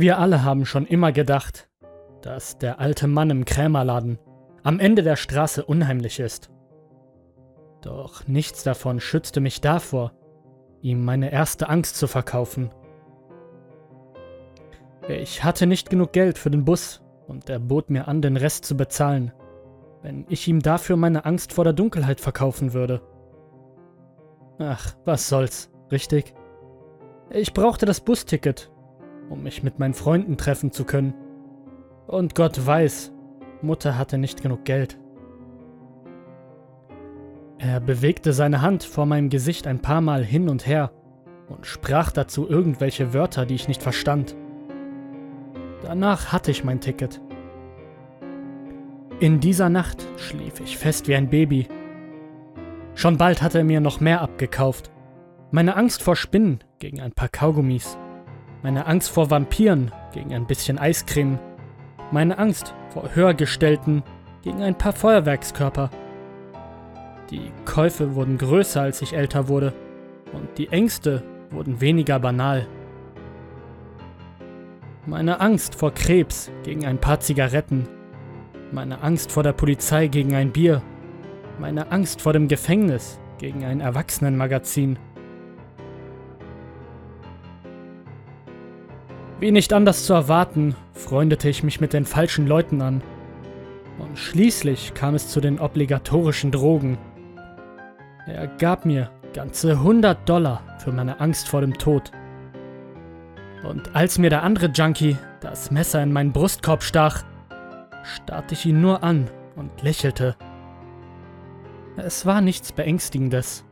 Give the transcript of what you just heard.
Wir alle haben schon immer gedacht, dass der alte Mann im Krämerladen am Ende der Straße unheimlich ist. Doch nichts davon schützte mich davor, ihm meine erste Angst zu verkaufen. Ich hatte nicht genug Geld für den Bus und er bot mir an, den Rest zu bezahlen, wenn ich ihm dafür meine Angst vor der Dunkelheit verkaufen würde. Ach, was soll's, richtig? Ich brauchte das Busticket, um mich mit meinen Freunden treffen zu können. Und Gott weiß, Mutter hatte nicht genug Geld. Er bewegte seine Hand vor meinem Gesicht ein paar Mal hin und her und sprach dazu irgendwelche Wörter, die ich nicht verstand. Danach hatte ich mein Ticket. In dieser Nacht schlief ich fest wie ein Baby. Schon bald hatte er mir noch mehr abgekauft. Meine Angst vor Spinnen gegen ein paar Kaugummis. Meine Angst vor Vampiren gegen ein bisschen Eiscreme. Meine Angst vor Höhergestellten gegen ein paar Feuerwerkskörper. Die Käufe wurden größer, als ich älter wurde, und die Ängste wurden weniger banal. Meine Angst vor Krebs gegen ein paar Zigaretten, meine Angst vor der Polizei gegen ein Bier, meine Angst vor dem Gefängnis gegen ein Erwachsenenmagazin. Wie nicht anders zu erwarten, freundete ich mich mit den falschen Leuten an. Und schließlich kam es zu den obligatorischen Drogen. Er gab mir ganze 100 Dollar für meine Angst vor dem Tod. Und als mir der andere Junkie das Messer in meinen Brustkorb stach, starrte ich ihn nur an und lächelte. Es war nichts Beängstigendes.